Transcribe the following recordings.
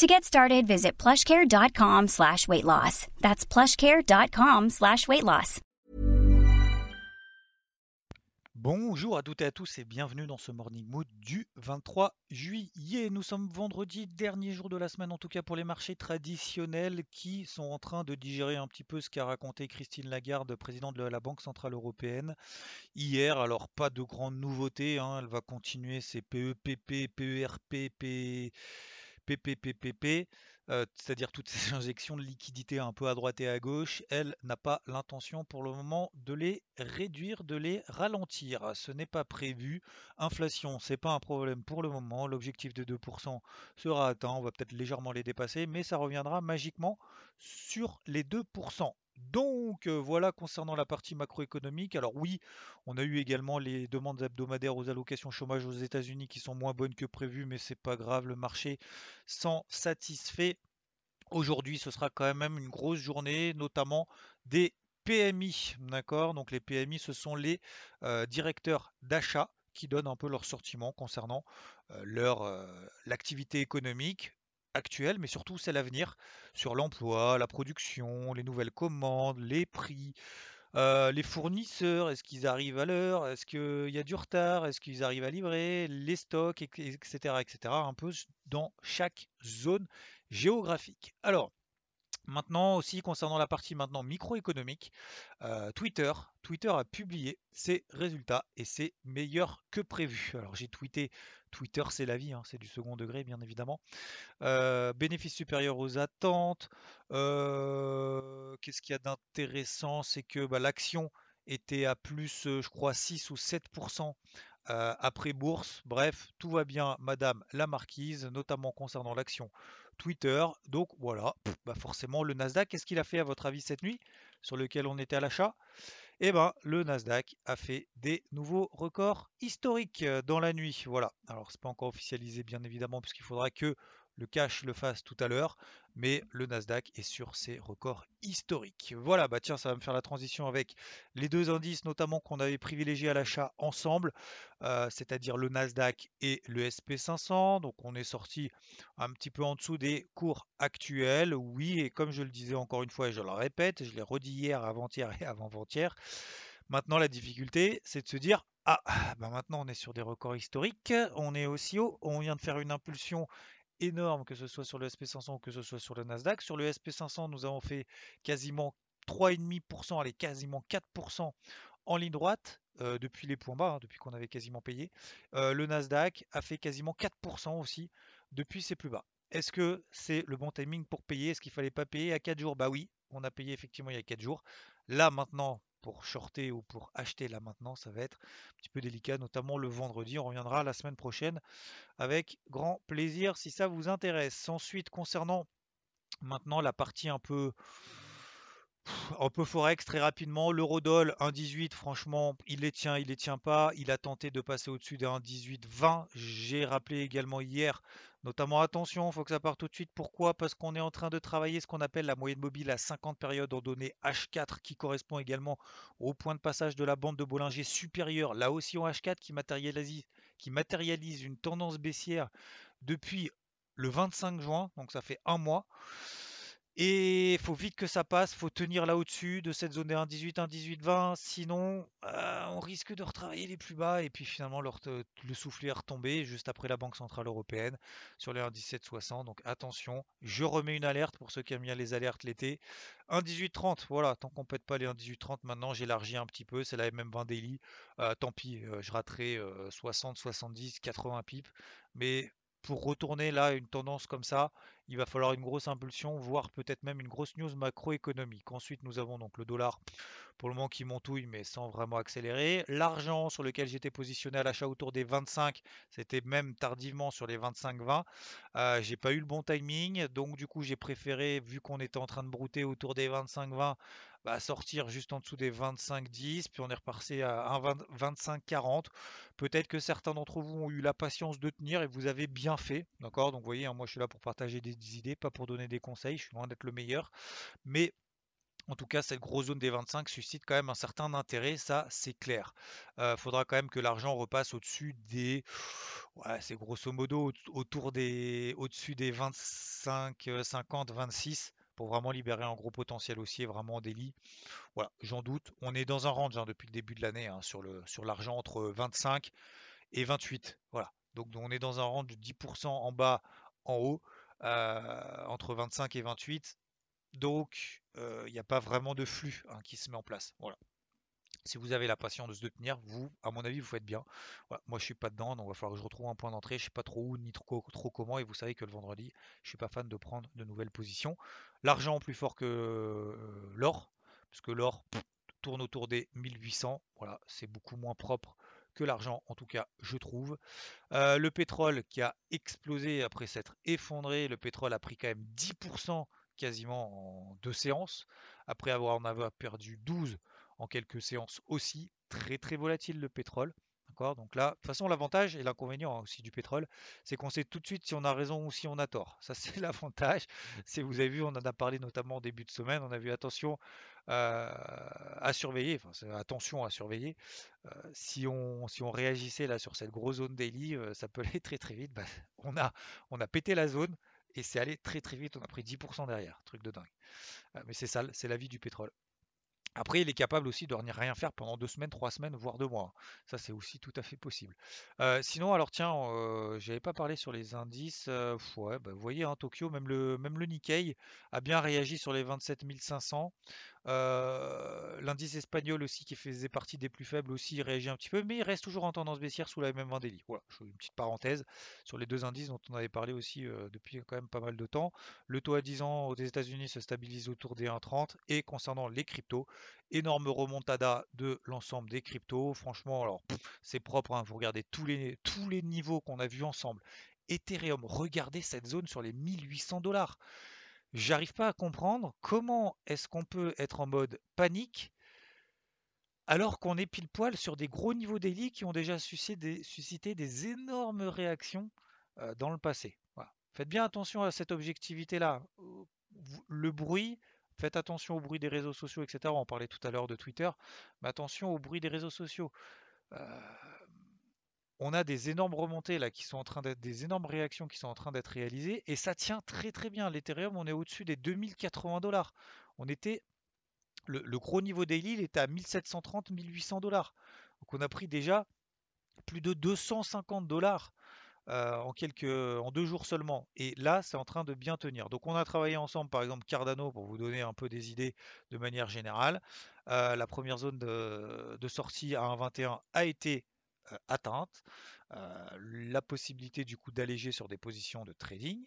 To get started, visit plushcare.com slash weight loss. That's plushcare.com slash weight loss. Bonjour à toutes et à tous et bienvenue dans ce Morning Mood du 23 juillet. Nous sommes vendredi, dernier jour de la semaine en tout cas pour les marchés traditionnels qui sont en train de digérer un petit peu ce qu'a raconté Christine Lagarde, présidente de la Banque Centrale Européenne hier. Alors pas de grandes nouveautés, hein. elle va continuer ses PEPP, PERP, Euh, c'est-à-dire toutes ces injections de liquidités un peu à droite et à gauche, elle n'a pas l'intention pour le moment de les réduire, de les ralentir. Ce n'est pas prévu. Inflation, c'est pas un problème pour le moment. L'objectif de 2% sera atteint. On va peut-être légèrement les dépasser, mais ça reviendra magiquement sur les 2%. Donc voilà concernant la partie macroéconomique. Alors oui, on a eu également les demandes hebdomadaires aux allocations chômage aux États-Unis qui sont moins bonnes que prévu, mais c'est pas grave, le marché s'en satisfait. Aujourd'hui, ce sera quand même une grosse journée, notamment des PMI. D'accord? Donc les PMI, ce sont les directeurs d'achat qui donnent un peu leur sortiment concernant leur l'activité économique actuelle, mais surtout celle à venir, sur l'emploi, la production, les nouvelles commandes, les prix, euh, les fournisseurs, est-ce qu'ils arrivent à l'heure, est-ce qu'il y a du retard, est-ce qu'ils arrivent à livrer, les stocks, etc., etc., un peu dans chaque zone géographique. Alors, Maintenant aussi concernant la partie maintenant microéconomique, euh, Twitter, Twitter a publié ses résultats et c'est meilleur que prévu. Alors j'ai tweeté Twitter c'est la vie, hein, c'est du second degré bien évidemment. Euh, bénéfice supérieur aux attentes. Euh, qu'est-ce qu'il y a d'intéressant? C'est que bah, l'action était à plus, je crois, 6 ou 7% après bourse. Bref, tout va bien, Madame la Marquise, notamment concernant l'action Twitter. Donc voilà, bah forcément le Nasdaq, qu'est-ce qu'il a fait à votre avis cette nuit sur lequel on était à l'achat? Eh ben le Nasdaq a fait des nouveaux records historiques dans la nuit. Voilà. Alors c'est pas encore officialisé bien évidemment puisqu'il faudra que le cash le fasse tout à l'heure, mais le Nasdaq est sur ses records historiques. Voilà, bah tiens, ça va me faire la transition avec les deux indices, notamment qu'on avait privilégiés à l'achat ensemble, euh, c'est-à-dire le Nasdaq et le SP500. Donc on est sorti un petit peu en dessous des cours actuels. Oui, et comme je le disais encore une fois et je le répète, je l'ai redit hier, avant-hier et avant-avant-hier. Maintenant, la difficulté, c'est de se dire ah, bah maintenant on est sur des records historiques, on est aussi haut, on vient de faire une impulsion énorme, que ce soit sur le SP500 ou que ce soit sur le Nasdaq. Sur le SP500, nous avons fait quasiment 3,5%, allez, quasiment 4% en ligne droite euh, depuis les points bas, hein, depuis qu'on avait quasiment payé. Euh, le Nasdaq a fait quasiment 4% aussi depuis ses plus bas. Est-ce que c'est le bon timing pour payer? Est-ce qu'il fallait pas payer à 4 jours? Bah oui, on a payé effectivement il y a 4 jours. Là maintenant, pour shorter ou pour acheter là maintenant, ça va être un petit peu délicat, notamment le vendredi. On reviendra la semaine prochaine avec grand plaisir si ça vous intéresse. Ensuite, concernant maintenant la partie un peu un peu forex très rapidement, l'eurodoll 1,18 franchement il les tient, il les tient pas, il a tenté de passer au-dessus des 1,18,20, j'ai rappelé également hier. Notamment, attention, il faut que ça parte tout de suite. Pourquoi? Parce qu'on est en train de travailler ce qu'on appelle la moyenne mobile à 50 périodes en données H4 qui correspond également au point de passage de la bande de Bollinger supérieure, là aussi en H4 qui matérialise, qui matérialise une tendance baissière depuis le 25 juin, donc ça fait un mois. Et il faut vite que ça passe, faut tenir là au-dessus de cette zone des 1,18, 1,18, 20. Sinon, euh, on risque de retravailler les plus bas et puis finalement le, le soufflet est retombé juste après la Banque Centrale Européenne sur les 1,1760. Donc attention, je remets une alerte pour ceux qui aiment bien les alertes l'été. 1,1830, voilà, tant qu'on pète pas les 1,1830, maintenant j'élargis un petit peu, c'est la MM20 Daily. Euh, tant pis, euh, je raterai 60, 70, 80 pips. Mais pour retourner là une tendance comme ça, il va falloir une grosse impulsion, voire peut-être même une grosse news macroéconomique. Ensuite, nous avons donc le dollar pour le moment qui montouille, mais sans vraiment accélérer. L'argent sur lequel j'étais positionné à l'achat autour des 25, c'était même tardivement sur les 25-20. Euh, j'ai pas eu le bon timing, donc du coup j'ai préféré, vu qu'on était en train de brouter autour des 25-20, bah, sortir juste en dessous des 25-10, puis on est repassé à 25-40. Peut-être que certains d'entre vous ont eu la patience de tenir et vous avez bien fait, d'accord? Donc vous voyez, hein, moi je suis là pour partager des idées, pas pour donner des conseils, je suis loin d'être le meilleur, mais en tout cas, cette grosse zone des 25 suscite quand même un certain intérêt, ça c'est clair. Il euh, faudra quand même que l'argent repasse au-dessus des, ouais, c'est grosso modo autour des, au-dessus des 25, 50, 26 pour vraiment libérer un gros potentiel haussier, vraiment en délit. Voilà, j'en doute. On est dans un range hein, depuis le début de l'année hein, sur l'argent entre 25 et 28. Voilà. Donc on est dans un range de 10% en bas, en haut, euh, entre 25 et 28. Donc il n'y a pas vraiment de flux hein, qui se met en place. Voilà. Si vous avez la patience de tenir, vous, à mon avis, vous faites bien. Moi, je suis pas dedans, donc il va falloir que je retrouve un point d'entrée. Je sais pas trop où ni trop, comment. Et vous savez que le vendredi, je suis pas fan de prendre de nouvelles positions. L'argent plus fort que euh, l'or, parce que l'or tourne autour des 1800. Voilà, c'est beaucoup moins propre que l'argent, en tout cas, je trouve. Euh, le pétrole qui a explosé après s'être effondré. Le pétrole a pris quand même 10% quasiment en deux séances, après avoir en avoir perdu 12 en quelques séances aussi. Très très volatile le pétrole. Donc là, de toute façon, l'avantage et l'inconvénient hein, aussi du pétrole, c'est qu'on sait tout de suite si on a raison ou si on a tort. Ça, c'est l'avantage. Si vous avez vu, on en a parlé notamment au début de semaine, on a vu attention euh, à surveiller, enfin, attention à surveiller. Euh, si, on, si on réagissait là sur cette grosse zone daily, euh, ça peut aller très très vite. Bah, on, a, on a pété la zone, et c'est allé très très vite, on a pris 10% derrière, truc de dingue. Mais c'est ça, c'est la vie du pétrole. Après, il est capable aussi de rien faire pendant deux semaines, trois semaines, voire deux mois. Ça, c'est aussi tout à fait possible. Euh, sinon, alors tiens, euh, j'avais pas parlé sur les indices. ouais, bah, vous voyez, hein, Tokyo, même le, même le Nikkei a bien réagi sur les 27 500. Euh, l'indice espagnol aussi, qui faisait partie des plus faibles, aussi réagit un petit peu, mais il reste toujours en tendance baissière sous la même 20 daily. Voilà, une petite parenthèse sur les deux indices dont on avait parlé aussi euh, depuis quand même pas mal de temps. Le taux à 10 ans aux États-Unis se stabilise autour des 1,30 et concernant les cryptos, énorme remontada de l'ensemble des cryptos. Franchement, alors c'est propre, hein, vous regardez tous les, tous les niveaux qu'on a vus ensemble. Ethereum, regardez cette zone sur les 1800 dollars. J'arrive pas à comprendre comment est-ce qu'on peut être en mode panique alors qu'on est pile poil sur des gros niveaux d'élite qui ont déjà suscité des, énormes réactions euh, dans le passé. Faites bien attention à cette objectivité-là. Le bruit, faites attention au bruit des réseaux sociaux, etc. On parlait tout à l'heure de Twitter, mais attention au bruit des réseaux sociaux. Euh, on a des énormes remontées là qui sont en train des énormes réactions qui sont en train d'être réalisées et ça tient très très bien. L'Ethereum, on est au-dessus des 2080 dollars. On était le, gros niveau daily, il était à 1730, 1800 dollars. Donc on a pris déjà plus de 250 dollars euh, en quelques deux jours seulement. Et là, c'est en train de bien tenir. Donc on a travaillé ensemble, par exemple Cardano, pour vous donner un peu des idées de manière générale. Euh, la première zone de, sortie à 1,21 a été atteinte. Euh, la possibilité du coup d'alléger sur des positions de trading,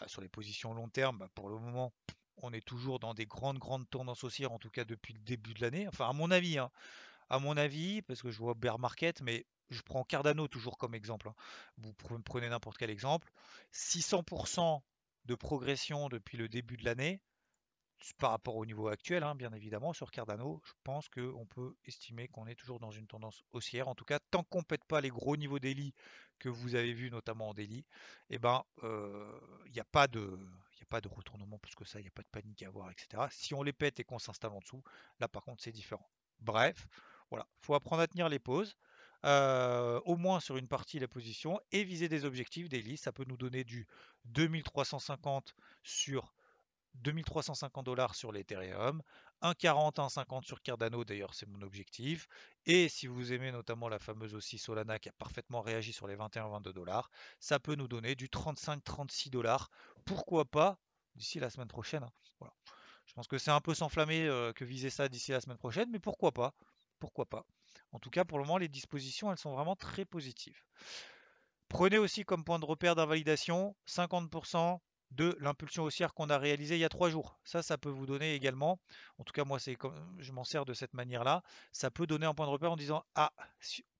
euh, sur les positions long terme, bah, pour le moment, on est toujours dans des grandes grandes tendances haussières, en tout cas depuis le début de l'année. Enfin, à mon avis, hein. à mon avis, parce que je vois bear market, mais je prends Cardano toujours comme exemple. Hein. Vous prenez n'importe quel exemple. 600% de progression depuis le début de l'année par rapport au niveau actuel, hein, bien évidemment, sur Cardano, je pense qu'on peut estimer qu'on est toujours dans une tendance haussière. En tout cas, tant qu'on ne pète pas les gros niveaux d'Eli que vous avez vus, notamment en daily, eh ben, euh, il n'y a pas de... a pas de retournement plus que ça, il n'y a pas de panique à avoir, etc. Si on les pète et qu'on s'installe en dessous, là par contre c'est différent. Bref, voilà, faut apprendre à tenir les pauses. Euh, au moins sur une partie de la position et viser des objectifs daily. Ça peut nous donner du 2350 sur 2350 dollars sur l'Ethereum, 1,40, 1,50 sur Cardano, d'ailleurs c'est mon objectif. Et si vous aimez notamment la fameuse aussi Solana qui a parfaitement réagi sur les 21-22 dollars, ça peut nous donner du 35-36 dollars. Pourquoi pas d'ici la semaine prochaine. Hein. Je pense que c'est un peu s'enflammer euh, que viser ça d'ici la semaine prochaine, mais pourquoi pas Pourquoi pas En tout cas, pour le moment, les dispositions, elles sont vraiment très positives. Prenez aussi comme point de repère d'invalidation 50% de l'impulsion haussière qu'on a réalisée il y a trois jours. Ça, ça peut vous donner également, en tout cas moi c'est je m'en sers de cette manière-là, ça peut donner un point de repère en disant ah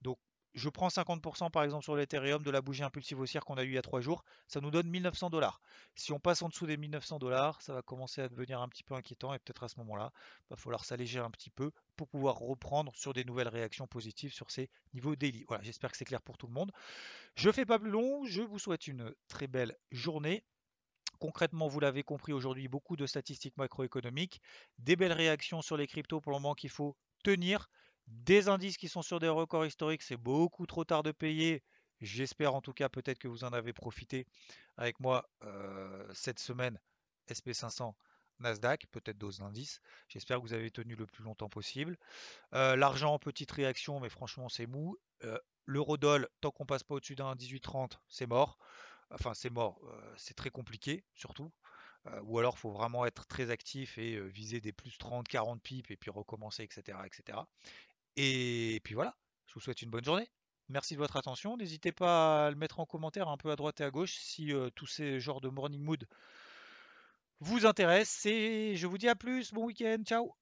donc je prends 50% par exemple sur l'Ethereum de la bougie impulsive haussière qu'on a eu il y a trois jours, ça nous donne 1900 dollars. Si on passe en dessous des 1900 dollars, ça va commencer à devenir un petit peu inquiétant et peut-être à ce moment-là, il va falloir s'alléger un petit peu pour pouvoir reprendre sur des nouvelles réactions positives sur ces niveaux daily. Voilà, j'espère que c'est clair pour tout le monde. Je ne fais pas plus long, je vous souhaite une très belle journée. Concrètement, vous l'avez compris aujourd'hui, beaucoup de statistiques macroéconomiques, des belles réactions sur les cryptos pour le moment qu'il faut tenir. Des indices qui sont sur des records historiques, c'est beaucoup trop tard de payer. J'espère en tout cas peut-être que vous en avez profité avec moi euh, cette semaine SP500 Nasdaq, peut-être d'autres indices. J'espère que vous avez tenu le plus longtemps possible. Euh, l'argent en petite réaction, mais franchement c'est mou. Euh, L'eurodoll, tant qu'on passe pas au-dessus d'un 18,30, c'est mort. Enfin c'est mort, c'est très compliqué surtout. ou alors il faut vraiment être très actif et viser des plus 30, 40 pipes et puis recommencer, etc. etc. Et puis voilà, je vous souhaite une bonne journée. Merci de votre attention. N'hésitez pas à le mettre en commentaire un peu à droite et à gauche si tous ces genres de morning mood vous intéressent. Et je vous dis à plus. Bon week-end. Ciao.